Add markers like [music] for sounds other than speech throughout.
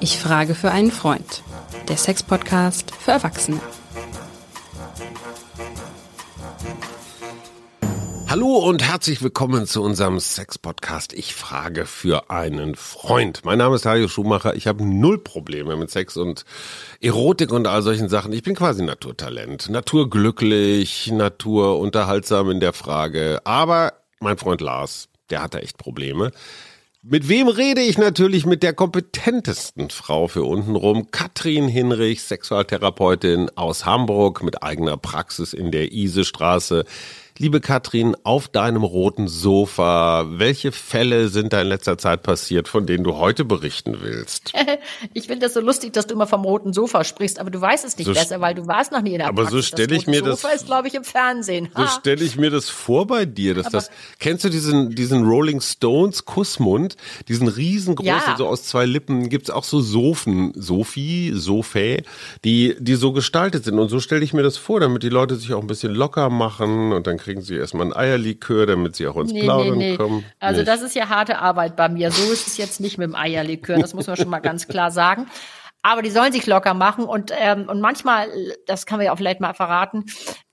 Ich frage für einen Freund. Der Sex-Podcast für Erwachsene. Hallo und herzlich willkommen zu unserem Sex-Podcast. Ich frage für einen Freund. Mein Name ist Hajo Schumacher. Ich habe null Probleme mit Sex und Erotik und all solchen Sachen. Ich bin quasi Naturtalent. Naturglücklich, naturunterhaltsam in der Frage. Aber mein Freund Lars, der hatte echt Probleme. Mit wem rede ich natürlich? Mit der kompetentesten Frau für untenrum, Katrin Hinrich, Sexualtherapeutin aus Hamburg mit eigener Praxis in der Isestraße. Liebe Katrin, auf deinem roten Sofa, welche Fälle sind da in letzter Zeit passiert, von denen du heute berichten willst? [laughs] ich finde das so lustig, dass du immer vom roten Sofa sprichst, aber du weißt es nicht So besser, weil du warst noch nie in der aber Praxis. so stelle ich mir rote das- Sofa ist, glaube ich, im Fernsehen. So Ha. stelle ich mir das vor bei dir, dass das kennst du diesen diesen Rolling Stones Kussmund, diesen riesengroßen Ja. so aus zwei Lippen, gibt's auch so Sofen, Sophie, Sophä, die die so gestaltet sind und so stelle ich mir das vor, damit die Leute sich auch ein bisschen locker machen und dann kriegen sie erstmal ein Eierlikör, damit sie auch ins Nee, nee, Plaudern nee. kommen. Also Nicht. das ist ja harte Arbeit bei mir. So ist es jetzt nicht mit dem Eierlikör, das muss man schon mal ganz klar sagen. Aber die sollen sich locker machen und ähm, und manchmal, das kann man ja auch vielleicht mal verraten,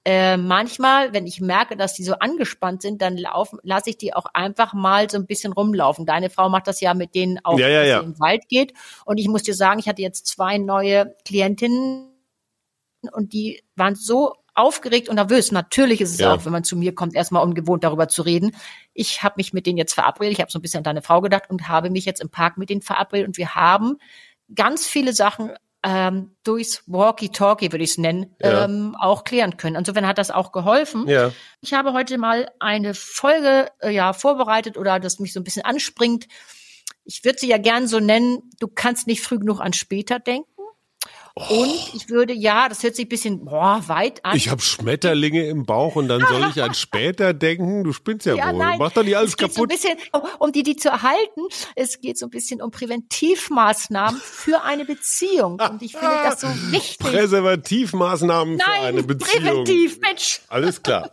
äh, manchmal, wenn ich merke, dass die so angespannt sind, dann laufen, lasse ich die auch einfach mal so ein bisschen rumlaufen. Deine Frau macht das ja mit denen auch, Ja, ja, ja. sie im Wald geht. Und ich muss dir sagen, ich hatte jetzt zwei neue Klientinnen und die waren so aufgeregt und nervös. Natürlich ist es Ja. auch, wenn man zu mir kommt, erstmal ungewohnt darüber zu reden. Ich habe mich mit denen jetzt verabredet. Ich habe so ein bisschen an deine Frau gedacht und habe mich jetzt im Park mit denen verabredet und wir haben ganz viele Sachen ähm, durchs Walkie-Talkie, würde ich es nennen, Ja. ähm, auch klären können. Insofern hat das auch geholfen. ja. Ich habe heute mal eine Folge äh, ja vorbereitet oder das mich so ein bisschen anspringt. Ich würde sie ja gern so nennen, du kannst nicht früh genug an später denken. Und ich würde, ja, das hört sich ein bisschen boah, weit an. Ich habe Schmetterlinge im Bauch und dann soll ich an [laughs] später denken. Du spinnst ja, Ja, wohl. nein, Mach doch nicht alles es geht so ein kaputt. bisschen, um die, die zu erhalten. Es geht so ein bisschen um Präventivmaßnahmen für eine Beziehung. [laughs] Und ich finde das so wichtig. Präservativmaßnahmen für eine Beziehung. präventiv, Mensch. Alles klar.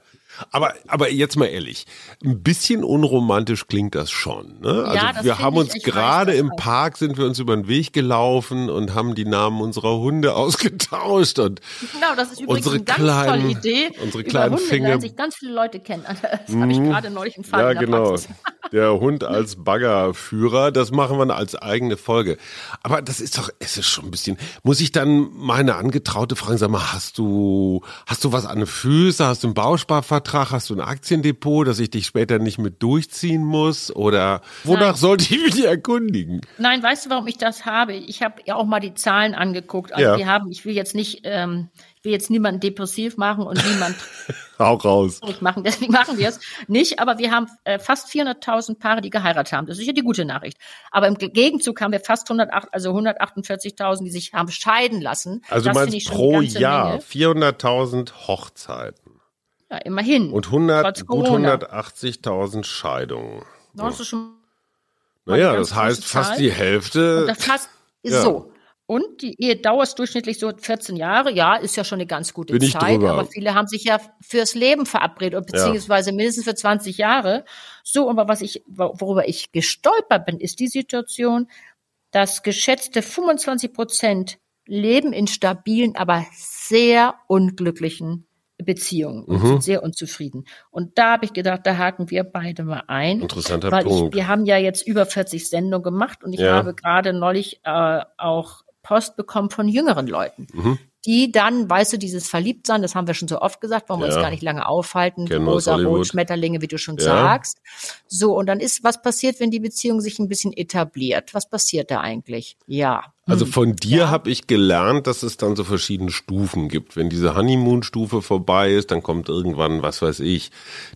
Aber, aber jetzt mal ehrlich, ein bisschen unromantisch klingt das schon. Ne? Also Ja, das wir haben uns gerade im. Park sind wir uns über den Weg gelaufen und haben die Namen unserer Hunde [laughs] ausgetauscht und Genau, das ist übrigens Unsere eine ganz kleinen- tolle Idee. unsere Über kleinen Hunde Finger- lernen sich ganz viele Leute kennen. [laughs] Das habe ich gerade neulich einen Fall ja genau, Praxis. [laughs] der Hund als Baggerführer, das machen wir als eigene Folge. Aber das ist doch, es ist schon ein bisschen. Muss ich dann meine Angetraute fragen, sag mal, hast du, hast du was an den Füßen, hast du einen Bausparvertrag, hast du ein Aktiendepot, dass ich dich später nicht mit durchziehen muss? Oder wonach Nein. sollte ich mich erkundigen? Nein, weißt du, warum ich das habe? Ich habe ja auch mal die Zahlen angeguckt. Also Ja. wir haben, ich will jetzt nicht, ähm, ich will jetzt niemanden depressiv machen und niemand [laughs] Hau raus. machen, [laughs] deswegen machen wir es nicht. Aber wir haben äh, fast 400.000 Paare, die geheiratet haben. Das ist ja die gute Nachricht. Aber im Gegenzug haben wir fast 108, also 148.000, die sich haben scheiden lassen. Also das meinst pro Jahr Menge. 400.000 Hochzeiten Ja, immerhin. und 100, Trotz gut Corona. 180.000 Scheidungen. Das ist schon Naja, das heißt fast die Hälfte. Und das heißt, [laughs] ist Ja. so. Und die Ehedauer ist durchschnittlich so 14 Jahre. Ja, ist ja schon eine ganz gute Bin Zeit. Aber viele haben sich ja fürs Leben verabredet, oder beziehungsweise mindestens für 20 Jahre. So, aber was ich, worüber ich gestolpert bin, ist die Situation, dass geschätzte 25 Prozent leben in stabilen, aber sehr unglücklichen Beziehungen und Mhm. sind sehr unzufrieden. Und da habe ich gedacht, da haken wir beide mal ein. Interessanter Weil Punkt. ich, wir haben ja jetzt über 40 Sendungen gemacht und ich Ja. habe gerade neulich äh, auch Post bekommen von jüngeren Leuten, Mhm. Die dann, weißt du, dieses Verliebtsein, das haben wir schon so oft gesagt, wollen wir uns gar nicht lange aufhalten, Kennen rosa rot Schmetterlinge, wie du schon Ja. sagst. So, und dann ist, was passiert, wenn die Beziehung sich ein bisschen etabliert? Was passiert da eigentlich? Ja. Also Hm. von dir Ja. habe ich gelernt, dass es dann so verschiedene Stufen gibt. Wenn diese Honeymoon-Stufe vorbei ist, dann kommt irgendwann, was weiß ich,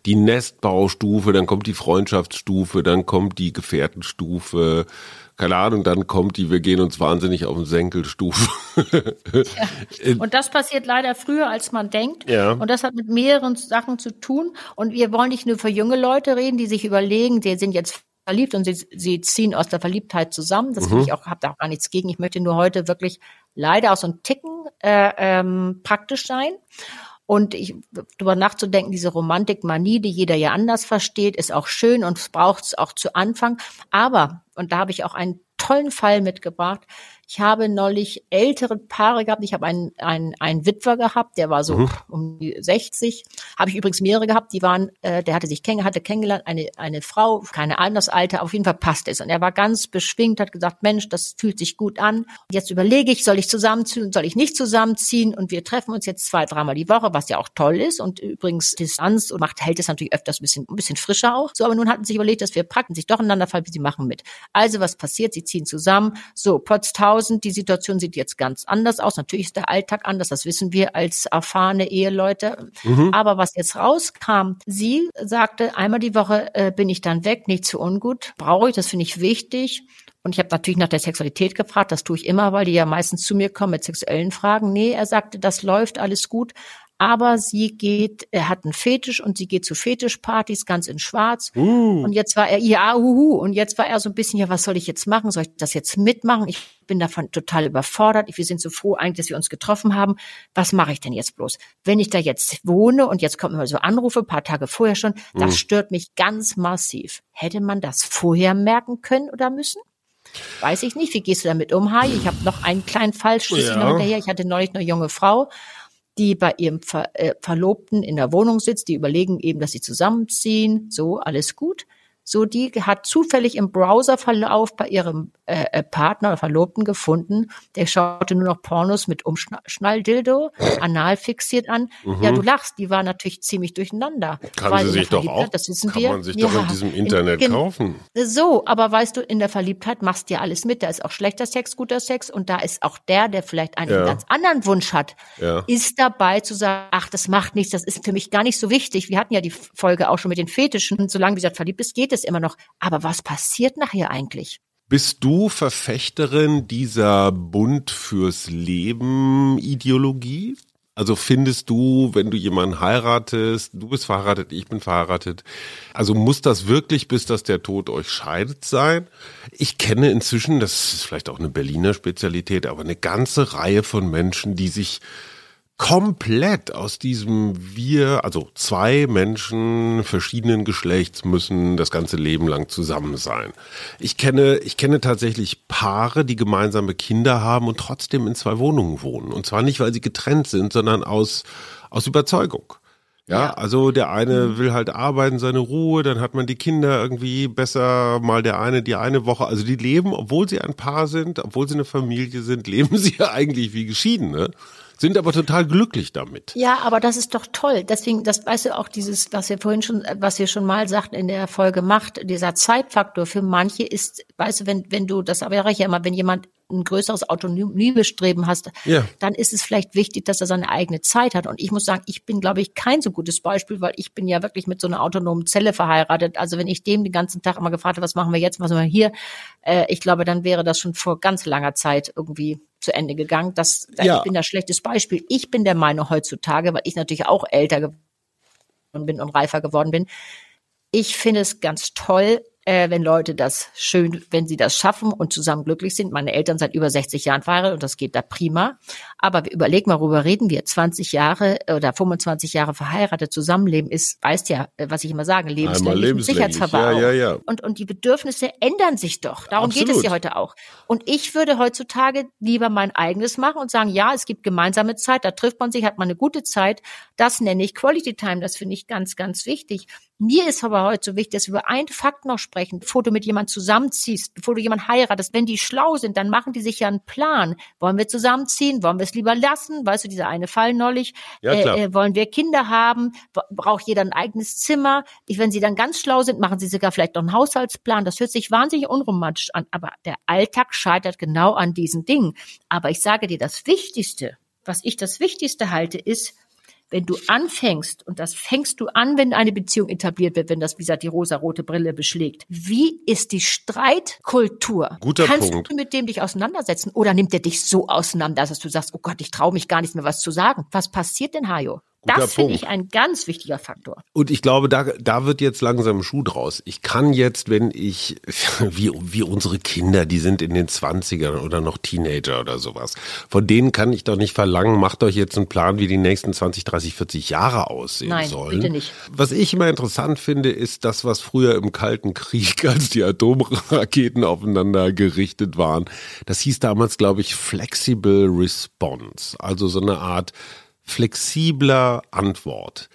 die Nestbaustufe, dann kommt die Freundschaftsstufe, dann kommt die Gefährtenstufe, keine Ahnung, dann kommt die, wir gehen uns wahnsinnig auf den Senkelstufe. [laughs] Und das passiert leider früher, als man denkt. Ja. Und das hat mit mehreren Sachen zu tun. Und wir wollen nicht nur für junge Leute reden, die sich überlegen, die sind jetzt verliebt und sie, sie ziehen aus der Verliebtheit zusammen. Das finde ich auch, habe da auch gar nichts gegen. Ich möchte nur heute wirklich leider auch so ein Ticken äh, ähm, praktisch sein. Und ich, darüber nachzudenken, diese Romantikmanie, die jeder ja anders versteht, ist auch schön und braucht es auch zu Anfang. Aber, und da habe ich auch einen tollen Fall mitgebracht, ich habe neulich ältere Paare gehabt. Ich habe einen, einen, einen Witwer gehabt, der war so mhm. um die 60. Habe ich übrigens mehrere gehabt, die waren, äh, der hatte sich kenn, hatte kennengelernt, eine, eine Frau, keine Ahnung das Alter, auf jeden Fall passt es. Und er war ganz beschwingt, hat gesagt, Mensch, das fühlt sich gut an. Jetzt überlege ich, soll ich zusammenziehen, soll ich nicht zusammenziehen? Und wir treffen uns jetzt zwei, dreimal die Woche, was ja auch toll ist. Und übrigens Distanz und macht, hält es natürlich öfters ein bisschen, ein bisschen frischer auch. So, aber nun hatten sie sich überlegt, dass wir praktisch sich doch ineinander fallen, sie machen mit. Also was passiert? Sie ziehen zusammen. So, Potztausend 2000. Die Situation sieht jetzt ganz anders aus. Natürlich ist der Alltag anders, das wissen wir als erfahrene Eheleute. Mhm. Aber was jetzt rauskam, sie sagte, einmal die Woche äh, bin ich dann weg, nicht zu ungut. Brauche ich, das finde ich wichtig. Und ich habe natürlich nach der Sexualität gefragt, das tue ich immer, weil die ja meistens zu mir kommen mit sexuellen Fragen. Nee, er sagte, das läuft alles gut aber sie geht, er hat einen Fetisch und sie geht zu Fetischpartys ganz in Schwarz. Uh. Und jetzt war er, ja, huhu, und jetzt war er so ein bisschen, ja, was soll ich jetzt machen? Soll ich das jetzt mitmachen? Ich bin davon total überfordert. Wir sind so froh eigentlich, dass wir uns getroffen haben. Was mache ich denn jetzt bloß? Wenn ich da jetzt wohne und jetzt kommen immer so Anrufe, paar Tage vorher schon, uh. das stört mich ganz massiv. Hätte man das vorher merken können oder müssen? Weiß ich nicht. Wie gehst du damit um, Hai? Ich habe noch einen kleinen Fall, ja. noch hinterher. Ich hatte neulich eine junge Frau die bei ihrem Ver äh, Verlobten in der Wohnung sitzt, die überlegen eben, dass sie zusammenziehen, so alles gut. So, die hat zufällig im Browserverlauf bei ihrem äh, äh, Partner oder Verlobten gefunden. Der schaute nur noch Pornos mit Umschnalldildo, [laughs] anal fixiert an. Mhm. Ja, du lachst, die war natürlich ziemlich durcheinander. Kann sie sich doch auch, das wissen kann wir. man sich ja, doch in diesem Internet in, kaufen. So, aber weißt du, in der Verliebtheit machst du ja alles mit. Da ist auch schlechter Sex, guter Sex und da ist auch der, der vielleicht einen ja. ganz anderen Wunsch hat, ja. ist dabei zu sagen, ach, das macht nichts, das ist für mich gar nicht so wichtig. Wir hatten ja die Folge auch schon mit den Fetischen. Solange, wie gesagt, verliebt ist, geht es immer noch. Aber was passiert nachher eigentlich? Bist du Verfechterin dieser Bund fürs Leben Ideologie? Also findest du, wenn du jemanden heiratest, du bist verheiratet, ich bin verheiratet, also muss das wirklich, bis dass der Tod euch scheidet sein? Ich kenne inzwischen, das ist vielleicht auch eine Berliner Spezialität, aber eine ganze Reihe von Menschen, die sich komplett aus diesem wir, also zwei Menschen verschiedenen Geschlechts müssen das ganze Leben lang zusammen sein. Ich kenne, ich kenne tatsächlich Paare, die gemeinsame Kinder haben und trotzdem in zwei Wohnungen wohnen. Und zwar nicht, weil sie getrennt sind, sondern aus, aus Überzeugung. Ja, also der eine will halt arbeiten, seine Ruhe, dann hat man die Kinder irgendwie besser, mal der eine die eine Woche. Also die leben, obwohl sie ein Paar sind, obwohl sie eine Familie sind, [laughs] leben sie ja eigentlich wie Geschiedene sind aber total glücklich damit. Ja, aber das ist doch toll. Deswegen, das weißt du auch dieses, was wir vorhin schon, was wir schon mal sagten in der Folge macht, dieser Zeitfaktor für manche ist, weißt du, wenn, wenn du, das wäre ich ja immer, wenn jemand ein größeres Autonomiebestreben hast, ja. dann ist es vielleicht wichtig, dass er seine eigene Zeit hat. Und ich muss sagen, ich bin, glaube ich, kein so gutes Beispiel, weil ich bin ja wirklich mit so einer autonomen Zelle verheiratet. Also wenn ich dem den ganzen Tag immer gefragt habe, was machen wir jetzt, was machen wir hier, äh, ich glaube, dann wäre das schon vor ganz langer Zeit irgendwie zu Ende gegangen. Das, ja. Ich bin das schlechtes Beispiel. Ich bin der Meinung heutzutage, weil ich natürlich auch älter geworden bin und reifer geworden bin. Ich finde es ganz toll, äh, wenn Leute das schön, wenn sie das schaffen und zusammen glücklich sind. Meine Eltern seit über 60 Jahren verheiratet und das geht da prima. Aber wir überlegen mal, worüber reden wir? 20 Jahre oder 25 Jahre verheiratet zusammenleben ist, weißt ja, äh, was ich immer sage, lebenslänglich Sicherheitsverwahrung. Ja, ja, ja. Und, und die Bedürfnisse ändern sich doch. Darum Absolut. geht es ja heute auch. Und ich würde heutzutage lieber mein eigenes machen und sagen, ja, es gibt gemeinsame Zeit, da trifft man sich, hat man eine gute Zeit. Das nenne ich Quality Time. Das finde ich ganz, ganz wichtig. Mir ist aber heute so wichtig, dass wir über einen Fakt noch sprechen, bevor du mit jemand zusammenziehst, bevor du jemand heiratest. Wenn die schlau sind, dann machen die sich ja einen Plan. Wollen wir zusammenziehen? Wollen wir es lieber lassen? Weißt du, dieser eine Fall neulich. Ja, klar. Äh, äh, wollen wir Kinder haben? Braucht jeder ein eigenes Zimmer? Ich, wenn sie dann ganz schlau sind, machen sie sogar vielleicht noch einen Haushaltsplan. Das hört sich wahnsinnig unromantisch an. Aber der Alltag scheitert genau an diesen Dingen. Aber ich sage dir, das Wichtigste, was ich das Wichtigste halte, ist, wenn du anfängst, und das fängst du an, wenn eine Beziehung etabliert wird, wenn das, wie gesagt, die rosa-rote Brille beschlägt, wie ist die Streitkultur? Guter Kannst Punkt. du mit dem dich auseinandersetzen oder nimmt er dich so auseinander, dass du sagst, oh Gott, ich traue mich gar nicht mehr was zu sagen? Was passiert denn, Hajo? Das finde ich ein ganz wichtiger Faktor. Und ich glaube, da, da wird jetzt langsam ein Schuh draus. Ich kann jetzt, wenn ich, [laughs] wie, wie unsere Kinder, die sind in den 20ern oder noch Teenager oder sowas, von denen kann ich doch nicht verlangen, macht euch jetzt einen Plan, wie die nächsten 20, 30, 40 Jahre aussehen Nein, sollen. bitte nicht. Was ich immer interessant finde, ist das, was früher im Kalten Krieg, [laughs] als die Atomraketen aufeinander gerichtet waren, das hieß damals, glaube ich, Flexible Response. Also so eine Art flexibler Antwort.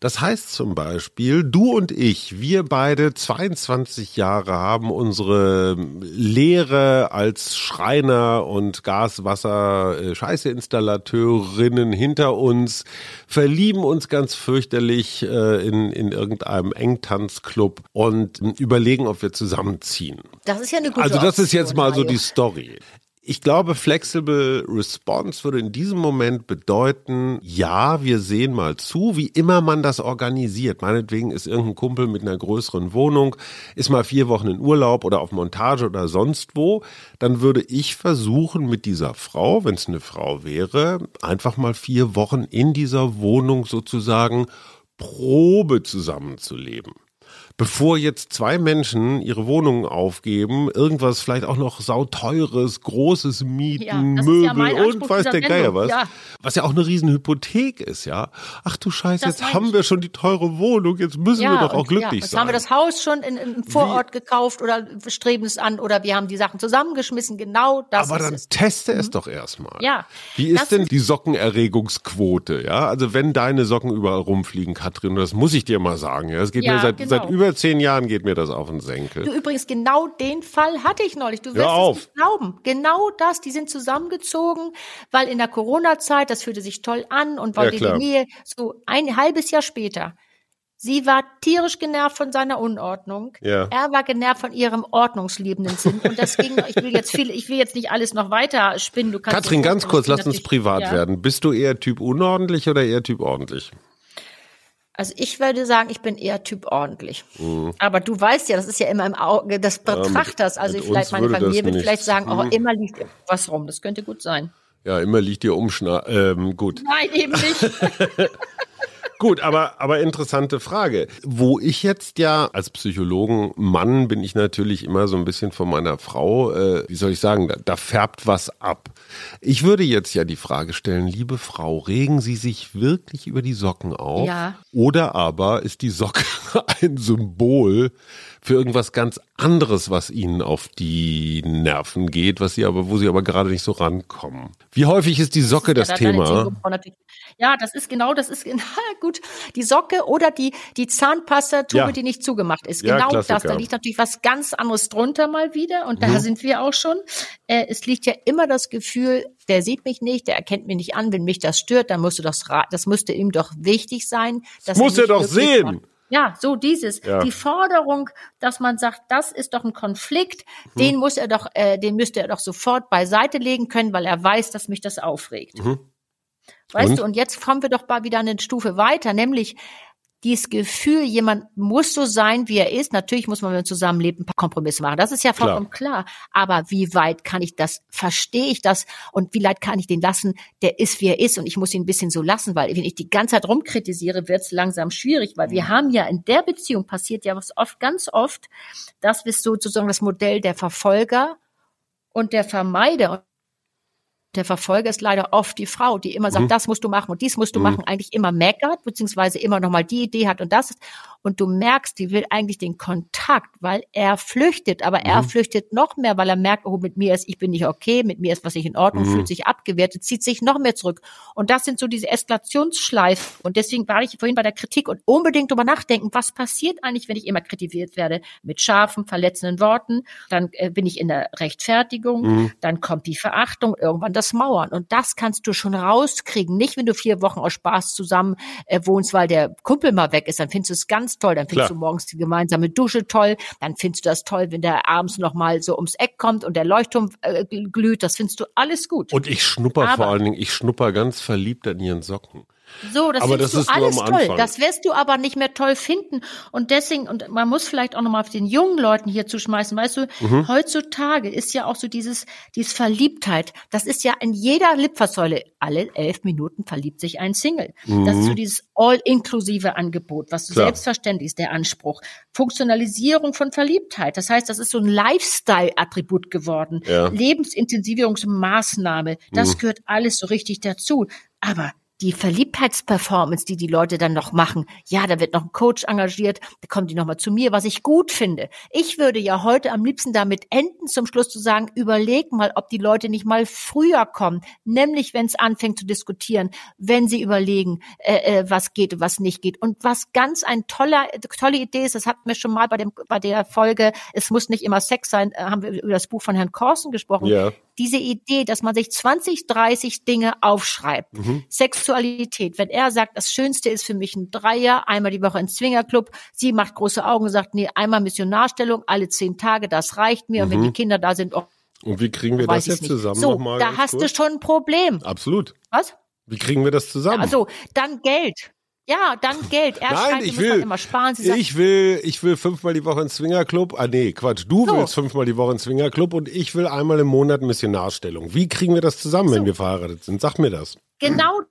Das heißt zum Beispiel, du und ich, wir beide 22 Jahre haben unsere Lehre als Schreiner und Gaswasser äh, Scheißeinstallateurinnen hinter uns, verlieben uns ganz fürchterlich äh, in, in irgendeinem Engtanzclub und überlegen, ob wir zusammenziehen. Das ist ja eine gute Also das ist jetzt mal so die Story. Ich glaube, Flexible Response würde in diesem Moment bedeuten, ja, wir sehen mal zu, wie immer man das organisiert. Meinetwegen ist irgendein Kumpel mit einer größeren Wohnung, ist mal vier Wochen in Urlaub oder auf Montage oder sonst wo. Dann würde ich versuchen, mit dieser Frau, wenn es eine Frau wäre, einfach mal vier Wochen in dieser Wohnung sozusagen Probe zusammenzuleben bevor jetzt zwei Menschen ihre Wohnungen aufgeben, irgendwas vielleicht auch noch sauteures, großes mieten, Ja, Möbel ja und weiß der Geier was. ja. Was ja auch eine riesen Hypothek ist, ja. Ach du Scheiße, Das jetzt haben ich. wir schon die teure Wohnung, jetzt müssen wir doch auch und- glücklich ja, jetzt sein. haben wir das Haus schon in, im Vorort gekauft oder streben es an oder wir haben die Sachen zusammengeschmissen. Genau das Aber dann es. teste es doch erstmal. Ja, Wie ist das denn die Sockenerregungsquote? Ja, also wenn deine Socken überall rumfliegen, Katrin, das muss ich dir mal sagen. Ja, es geht mir seit, genau. seit über zehn Jahren geht mir das auf den Senkel. Du übrigens, genau den Fall hatte ich neulich. Du wirst es nicht glauben. Genau das, die sind zusammengezogen, weil in der Corona-Zeit, das fühlte sich toll an und Ja, weil die klar. Nähe, so ein halbes Jahr später, sie war tierisch genervt von seiner Unordnung. Ja. Er war genervt von ihrem ordnungsliebenden Sinn. Und das ging, ich will jetzt viel, ich will jetzt nicht alles noch weiter spinnen. Du kannst Katrin, ganz kurz, lass uns privat ja. werden. Bist du eher Typ unordentlich oder eher Typ ordentlich? Also ich würde sagen, ich bin eher Typ ordentlich. Mhm. Aber du weißt ja, das ist ja immer im Auge des Betrachters. also mit vielleicht meine Familie wird vielleicht sagen, oh, Mhm. immer liegt was rum. Das könnte gut sein. Ja, immer liegt dir Umschna. Ähm, gut. Nein, eben nicht. [laughs] Gut, aber, aber interessante Frage. Wo ich jetzt ja als Psychologen Mann bin ich natürlich immer so ein bisschen von meiner Frau, äh, wie soll ich sagen, da, da färbt was ab. Ich würde jetzt ja die Frage stellen, liebe Frau, regen Sie sich wirklich über die Socken auf? Ja. Oder aber ist die Socke [laughs] ein Symbol für irgendwas ganz anderes, was Ihnen auf die Nerven geht, was Sie aber, wo Sie aber gerade nicht so rankommen? Wie häufig ist die Socke das, Ja, da hat deine Thema? Ja, das ist genau, das ist genau [laughs] gut. Die Socke oder die, die Zahnpasta-Tube, Ja. die nicht zugemacht ist. Ja, Genau das. Klassiker. Da liegt natürlich was ganz anderes drunter mal wieder. Und Mhm. da sind wir auch schon. Äh, es liegt ja immer das Gefühl, der sieht mich nicht, der erkennt mich nicht an. Wenn mich das stört, dann musste das, das müsste ihm doch wichtig sein. dass muss er er doch sehen. macht. Ja, so dieses. Ja. Die Forderung, dass man sagt, das ist doch ein Konflikt, den muss er doch, äh, den müsste er doch sofort beiseite legen können, weil er weiß, dass mich das aufregt. Weißt Und? du, und jetzt kommen wir doch mal wieder eine Stufe weiter, nämlich dieses Gefühl, jemand muss so sein, wie er ist. Natürlich muss man, wenn man zusammenlebt, ein paar Kompromisse machen. Das ist ja vollkommen klar. Aber wie weit kann ich das, verstehe ich das und wie weit kann ich den lassen, der ist, wie er ist und ich muss ihn ein bisschen so lassen, weil wenn ich die ganze Zeit rumkritisiere, wird es langsam schwierig, weil wir haben ja in der Beziehung passiert ja was oft, ganz oft, das ist sozusagen das Modell der Verfolger und der Vermeider. Der Verfolger ist leider oft die Frau, die immer sagt, das musst du machen und dies musst du machen, eigentlich immer meckert, beziehungsweise immer nochmal die Idee hat und das. Und du merkst, die will eigentlich den Kontakt, weil er flüchtet, aber er flüchtet noch mehr, weil er merkt, oh, mit mir ist, ich bin nicht okay, mit mir ist was nicht in Ordnung, fühlt sich abgewertet, zieht sich noch mehr zurück. Und das sind so diese Eskalationsschleifen. Und deswegen war ich vorhin bei der Kritik und unbedingt drüber nachdenken, was passiert eigentlich, wenn ich immer kritisiert werde mit scharfen, verletzenden Worten. Dann äh, bin ich in der Rechtfertigung, dann kommt die Verachtung, irgendwann das Mauern. Und das kannst du schon rauskriegen. Nicht, wenn du vier Wochen aus Spaß zusammen äh, wohnst, weil der Kumpel mal weg ist. Dann findest du es ganz toll. Dann findest Klar. du morgens die gemeinsame Dusche toll. Dann findest du das toll, wenn der abends noch mal so ums Eck kommt und der Leuchtturm äh, glüht. Das findest du alles gut. Und ich schnupper Aber- vor allen Dingen, ich schnupper ganz verliebt an ihren Socken. So, das aber findest das du alles toll. Das wirst du aber nicht mehr toll finden. Und deswegen, und man muss vielleicht auch nochmal auf den jungen Leuten hier zuschmeißen, weißt du, Mhm. heutzutage ist ja auch so dieses, dieses Verliebtheit. Das ist ja in jeder Litfaßsäule. Alle elf Minuten verliebt sich ein Single. Das ist so dieses all-inklusive Angebot, was Mhm. Klar. selbstverständlich ist, der Anspruch. Funktionalisierung von Verliebtheit. Das heißt, das ist so ein Lifestyle-Attribut geworden. Ja. Lebensintensivierungsmaßnahme. Das Mhm. gehört alles so richtig dazu. Aber die Verliebtheitsperformance, die die Leute dann noch machen, ja, da wird noch ein Coach engagiert, da kommen die nochmal zu mir, was ich gut finde. Ich würde ja heute am liebsten damit enden, zum Schluss zu sagen, überleg mal, ob die Leute nicht mal früher kommen, nämlich wenn es anfängt zu diskutieren, wenn sie überlegen, äh, äh, was geht und was nicht geht. Und was ganz ein toller, tolle Idee ist, das hatten wir schon mal bei, dem, bei der Folge, es muss nicht immer Sex sein, äh, haben wir über das Buch von Herrn Korsen gesprochen Ja. Diese Idee, dass man sich 20, 30 Dinge aufschreibt. Mhm. Sexualität, wenn er sagt, das Schönste ist für mich ein Dreier, einmal die Woche ein Zwingerclub, sie macht große Augen und sagt, nee, einmal Missionarstellung, alle zehn Tage, das reicht mir. Und wenn die Kinder da sind, oh, Und wie kriegen Mhm. wir das jetzt nicht. zusammen So, nochmal? da hast du kurz? schon ein Problem. Absolut. Was? Wie kriegen wir das zusammen? Also, dann Geld. Ja, dann Geld. Er Nein, ich will, immer sparen. Sie sagt, ich will, ich will fünfmal die Woche ins Swingerclub. Ah, nee, Quatsch. Du So. willst fünfmal die Woche ins Swingerclub und ich will einmal im Monat Missionarstellung. Wie kriegen wir das zusammen, wenn So. wir verheiratet sind? Sag mir das. Genau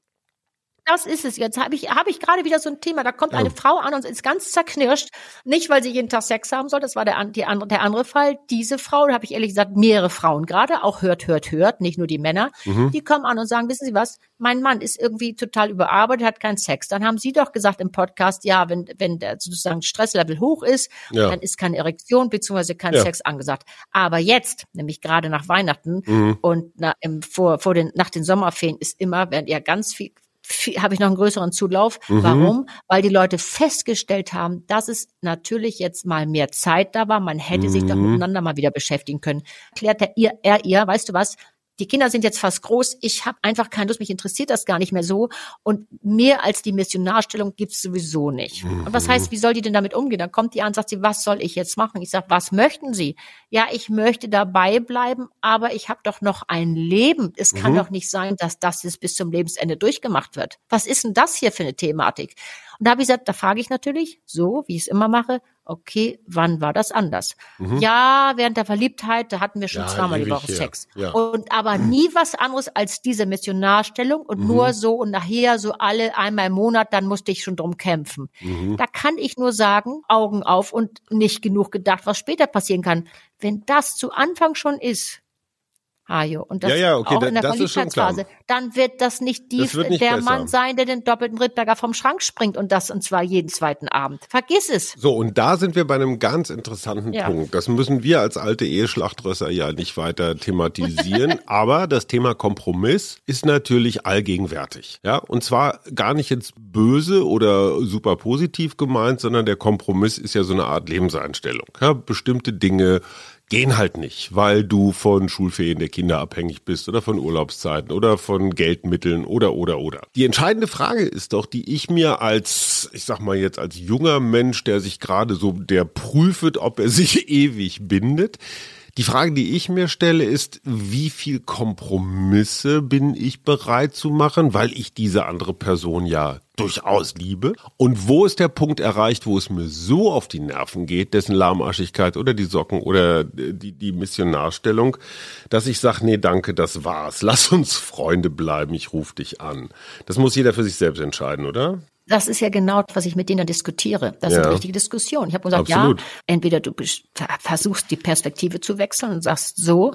das ist es. Jetzt habe ich, habe ich gerade wieder so ein Thema. Da kommt eine Frau an und ist ganz zerknirscht. Nicht, weil sie jeden Tag Sex haben soll. Das war der, die andere, der andere Fall. Diese Frau, da habe ich ehrlich gesagt mehrere Frauen gerade, auch hört, hört, hört, nicht nur die Männer. Die kommen an und sagen, wissen Sie was? Mein Mann ist irgendwie total überarbeitet, hat keinen Sex. Dann haben Sie doch gesagt im Podcast, ja, wenn, wenn der sozusagen Stresslevel hoch ist, Ja. dann ist keine Erektion beziehungsweise kein Ja. Sex angesagt. Aber jetzt, nämlich gerade nach Weihnachten Mhm. und na, im, vor, vor den, nach den Sommerferien ist immer, während ja ganz viel habe ich noch einen größeren Zulauf. Mhm. Warum? Weil die Leute festgestellt haben, dass es natürlich jetzt mal mehr Zeit da war. Man hätte sich doch Mhm. miteinander mal wieder beschäftigen können. Erklärt er ihr, er ihr, weißt du was? Die Kinder sind jetzt fast groß. Ich habe einfach keine Lust, mich interessiert das gar nicht mehr so. Und mehr als die Missionarstellung gibt's sowieso nicht. Und was heißt, wie soll die denn damit umgehen? Dann kommt die an und sagt sie, was soll ich jetzt machen? Ich sage, was möchten Sie? Ja, ich möchte dabei bleiben, aber ich habe doch noch ein Leben. Es kann doch nicht sein, dass das jetzt bis zum Lebensende durchgemacht wird. Was ist denn das hier für eine Thematik? Und da habe ich gesagt, da frage ich natürlich, so wie ich es immer mache, okay, wann war das anders? Ja, während der Verliebtheit, da hatten wir schon Ja, zweimal die Woche. Sex. Ja. Und aber nie was anderes als diese Missionarstellung und Mhm. nur so und nachher so alle einmal im Monat, dann musste ich schon drum kämpfen. Mhm. Da kann ich nur sagen, Augen auf und nicht genug gedacht, was später passieren kann. Wenn das zu Anfang schon ist, Hajo, und das Ja, ja, okay, auch da- in der. Verliebtheitsphase, dann wird das nicht, die, Das nicht der besser. Mann sein, der den doppelten Rittberger vom Schrank springt und das und zwar jeden zweiten Abend. Vergiss es. So, und da sind wir bei einem ganz interessanten Ja. Punkt. Das müssen wir als alte Eheschlachtrösser ja nicht weiter thematisieren. [laughs] aber das Thema Kompromiss ist natürlich allgegenwärtig. Ja, und zwar gar nicht jetzt böse oder super positiv gemeint, sondern der Kompromiss ist ja so eine Art Lebenseinstellung. Ja, bestimmte Dinge gehen halt nicht, weil du von Schulferien der Kinder abhängig bist oder von Urlaubszeiten oder von Geldmitteln oder oder oder. Die entscheidende Frage ist doch, die ich mir als, ich sag mal jetzt als junger Mensch, der sich gerade so, der prüft, ob er [laughs] sich ewig bindet, die Frage, die ich mir stelle, ist, wie viel Kompromisse bin ich bereit zu machen, weil ich diese andere Person ja durchaus liebe? Und wo ist der Punkt erreicht, wo es mir so auf die Nerven geht, dessen Lahmarschigkeit oder die Socken oder die, die Missionarstellung, dass ich sage, nee, danke, das war's. Lass uns Freunde bleiben, ich rufe dich an. Das muss jeder für sich selbst entscheiden, oder? Das ist ja genau, was ich mit denen diskutiere. Das Ja. ist eine richtige Diskussion. Ich habe gesagt, Absolut. ja, entweder du versuchst die Perspektive zu wechseln und sagst so,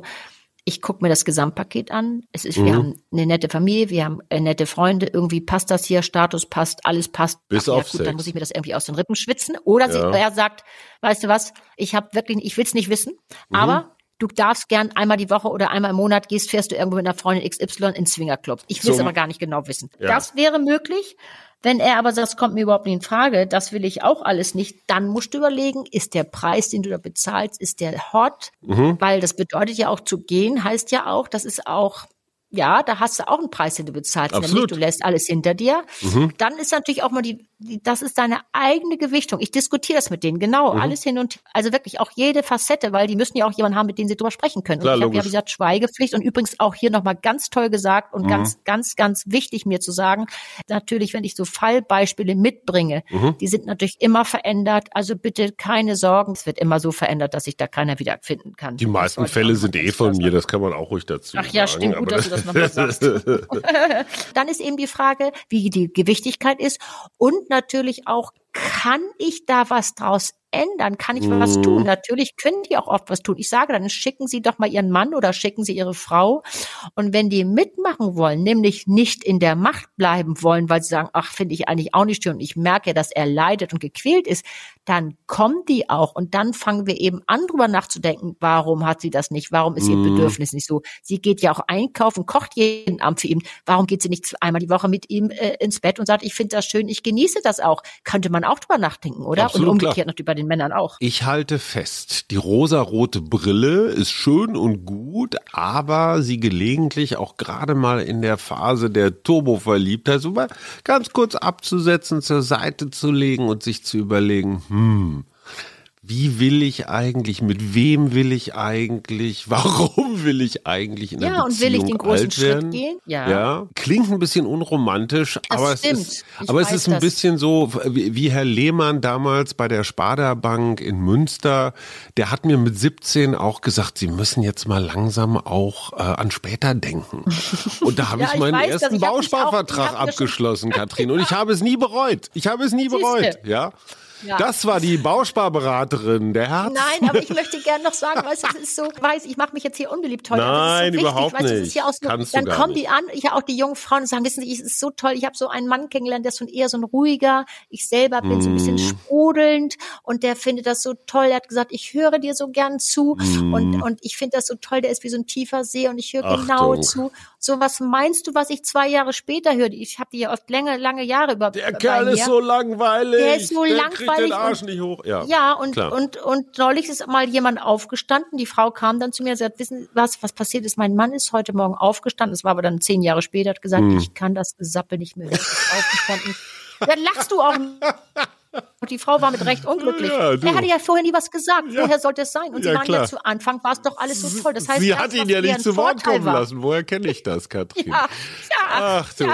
ich gucke mir das Gesamtpaket an. Es ist, Mhm. wir haben eine nette Familie, wir haben äh, nette Freunde, irgendwie passt das hier, Status passt, alles passt. Bis Ach, auf ja, gut, Sex. dann muss ich mir das irgendwie aus den Rippen schwitzen. Oder sie, Ja. er sagt, weißt du was, ich habe wirklich, ich will's nicht wissen, Mhm. aber du darfst gern einmal die Woche oder einmal im Monat gehst, fährst du irgendwo mit einer Freundin XY in Swingerclub. Ich will's Zum- aber gar nicht genau wissen. Ja. Das wäre möglich. Wenn er aber sagt, es kommt mir überhaupt nicht in Frage, das will ich auch alles nicht, dann musst du überlegen, ist der Preis, den du da bezahlst, ist der hot? Mhm. Weil das bedeutet ja auch zu gehen, heißt ja auch, das ist auch, ja, da hast du auch einen Preis, den du bezahlst. Absolut. Mhm. Nämlich, du lässt alles hinter dir. Dann ist natürlich auch mal die, das ist deine eigene Gewichtung. Ich diskutiere das mit denen, genau, mhm. alles hin und also wirklich auch jede Facette, weil die müssen ja auch jemanden haben, mit dem sie drüber sprechen können. Klar, und ich habe ja, wie gesagt, Schweigepflicht und übrigens auch hier nochmal ganz toll gesagt und mhm. ganz, ganz, ganz wichtig mir zu sagen, natürlich, wenn ich so Fallbeispiele mitbringe, mhm. die sind natürlich immer verändert, also bitte keine Sorgen, es wird immer so verändert, dass sich da keiner wiederfinden kann. Die meisten Fälle sind eh von mir, das kann man auch ruhig dazu Ach ja, sagen, stimmt, gut, dass du das nochmal sagst. [laughs] [laughs] Dann ist eben die Frage, wie die Gewichtigkeit ist und natürlich auch, kann ich da was draus ändern? Kann ich mhm. was tun? Mhm. Natürlich können die auch oft was tun. Ich sage dann, schicken Sie doch mal Ihren Mann oder schicken Sie Ihre Frau. Und wenn die mitmachen wollen, nämlich nicht in der Macht bleiben wollen, weil sie sagen, ach, finde ich eigentlich auch nicht schön und ich merke, dass er leidet und gequält ist, dann kommen die auch. Und dann fangen wir eben an, drüber nachzudenken, warum hat sie das nicht? Warum ist ihr mhm. Bedürfnis nicht so? Sie geht ja auch einkaufen, kocht jeden Abend für ihn. Warum geht sie nicht einmal die Woche mit ihm äh, ins Bett und sagt, ich finde das schön, ich genieße das auch? Könnte man auch drüber nachdenken, oder? Absolut, und umgekehrt klar. natürlich bei den Männern auch. Ich halte fest, die rosarote Brille ist schön und gut, aber sie gelegentlich auch gerade mal in der Phase der Turboverliebtheit so mal ganz kurz abzusetzen, zur Seite zu legen und sich zu überlegen, hm, wie will ich eigentlich, mit wem will ich eigentlich, [laughs] warum will ich eigentlich in der ja, Beziehung und will ich den großen Schritt gehen? Ja. ja. Klingt ein bisschen unromantisch, das aber stimmt. es ist, ich aber es ist ein das. bisschen so, wie, Herr Lehmann damals bei der Sparda Bank in Münster, der hat mir mit 17 auch gesagt, Sie müssen jetzt mal langsam auch äh, an später denken. [laughs] Und da habe ja, ich meinen ich weiß, ersten Bausparvertrag abgeschlossen, [laughs] Katrin, und ich habe es nie bereut. Ich habe es nie bereut, ja. Ja. Das war die Bausparberaterin, der Herz. Nein, aber ich möchte gerne noch sagen, weißt du, es ist so, weiß, ich mache mich jetzt hier unbeliebt heute. Nein, so überhaupt weißt, nicht. Ja so, Kannst dann kommen die an, ich auch die jungen Frauen und sagen, wissen Sie, es ist so toll, ich habe so einen Mann kennengelernt, der ist schon eher so ein ruhiger, ich selber bin mm. so ein bisschen mm. sprudelnd und der findet das so toll, er hat gesagt, ich höre dir so gern zu mm. und, und ich finde das so toll, der ist wie so ein tiefer See und ich höre genau zu. So, was meinst du, was ich zwei Jahre später höre? Ich habe die ja oft lange, lange Jahre über. Der Kerl ist so langweilig. Der ist so der langweilig. Den Arsch und, nicht hoch. Ja, ja und, klar. und, und neulich ist mal jemand aufgestanden. Die Frau kam dann zu mir und sagt, wissen was, was passiert ist? Mein Mann ist heute Morgen aufgestanden. Es war aber dann zehn Jahre später, hat gesagt, hm. ich kann das Gesappel nicht mehr. Aufgestanden. [laughs] Dann lachst du auch. Und die Frau war mit Recht unglücklich. Ja, er hatte ja vorher nie was gesagt. Ja. Woher sollte es sein? Und sie ja, waren klar. ja zu Anfang, war es doch alles so toll. Das heißt, sie hat ihn ja nicht zu Wort kommen war. lassen. Woher kenne ich das, Katrin? Ja, Ach du,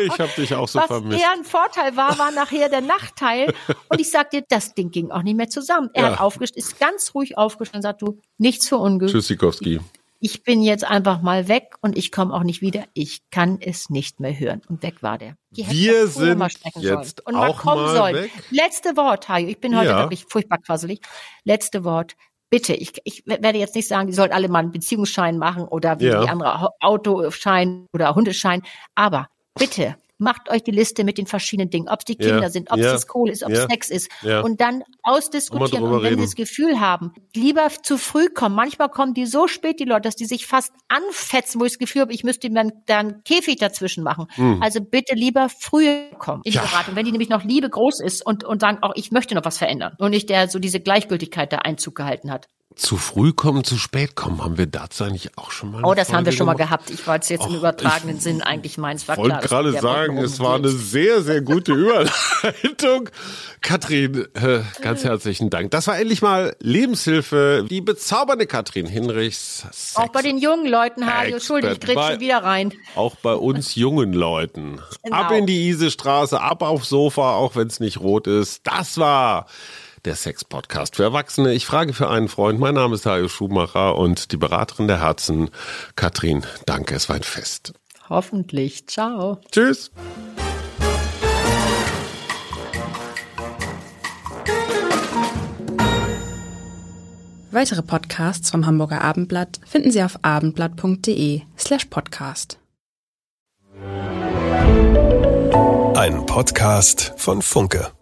ich habe dich auch so was vermisst. Was eher ein Vorteil war, war nachher der Nachteil. Und ich sag dir, das Ding ging auch nicht mehr zusammen. Er hat aufgestanden, ist ganz ruhig aufgestanden und sagt, du, nichts für ungut. Tschüssikowski ich bin jetzt einfach mal weg und ich komme auch nicht wieder. Ich kann es nicht mehr hören. Und weg war der. Wir sind jetzt sollen. und mal kommen mal sollen. Weg. Letzte Wort, Hajo. Ich bin heute ja. wirklich furchtbar quasselig. Letzte Wort. Bitte, ich, ich werde jetzt nicht sagen, die sollten alle mal einen Beziehungsschein machen oder wie ja. die andere Autoschein oder Hundeschein. Aber bitte, macht euch die Liste mit den verschiedenen Dingen, ob es die Kinder ja, sind, ob es ja, das Kohl ist, ob es ja, Sex ist und dann ausdiskutieren und wenn reden. sie das Gefühl haben, lieber zu früh kommen. Manchmal kommen die so spät, die Leute, dass die sich fast anfetzen, wo ich das Gefühl habe, ich müsste dann, dann Käfig dazwischen machen. Hm. Also bitte lieber früher kommen in die Beratung, wenn die nämlich noch Liebe groß ist und, und sagen, auch ich möchte noch was verändern und nicht der so diese Gleichgültigkeit da Einzug gehalten hat. Zu früh kommen, zu spät kommen, haben wir dazu eigentlich auch schon mal. Oh, das Folge haben wir schon gemacht? mal gehabt. Ich wollte es jetzt Och, im übertragenen Sinn eigentlich klar. Ich wollte gerade sagen, es war eine sehr, sehr gute Überleitung. [laughs] Katrin, äh, ganz herzlichen Dank. Das war endlich mal Lebenshilfe. Die bezaubernde Katrin Hinrichs. Sex auch bei den jungen Leuten, Hajo. Entschuldigung, ich schon wieder rein. Auch bei uns jungen Leuten. Genau. Ab in die Isestraße, ab aufs Sofa, auch wenn es nicht rot ist. Das war der Sex-Podcast für Erwachsene. Ich frage für einen Freund. Mein Name ist Hajo Schumacher und die Beraterin der Herzen, Katrin. Danke, es war ein Fest. Hoffentlich. Ciao. Tschüss. Weitere Podcasts vom Hamburger Abendblatt finden Sie auf abendblatt.de slash podcast. Ein Podcast von Funke.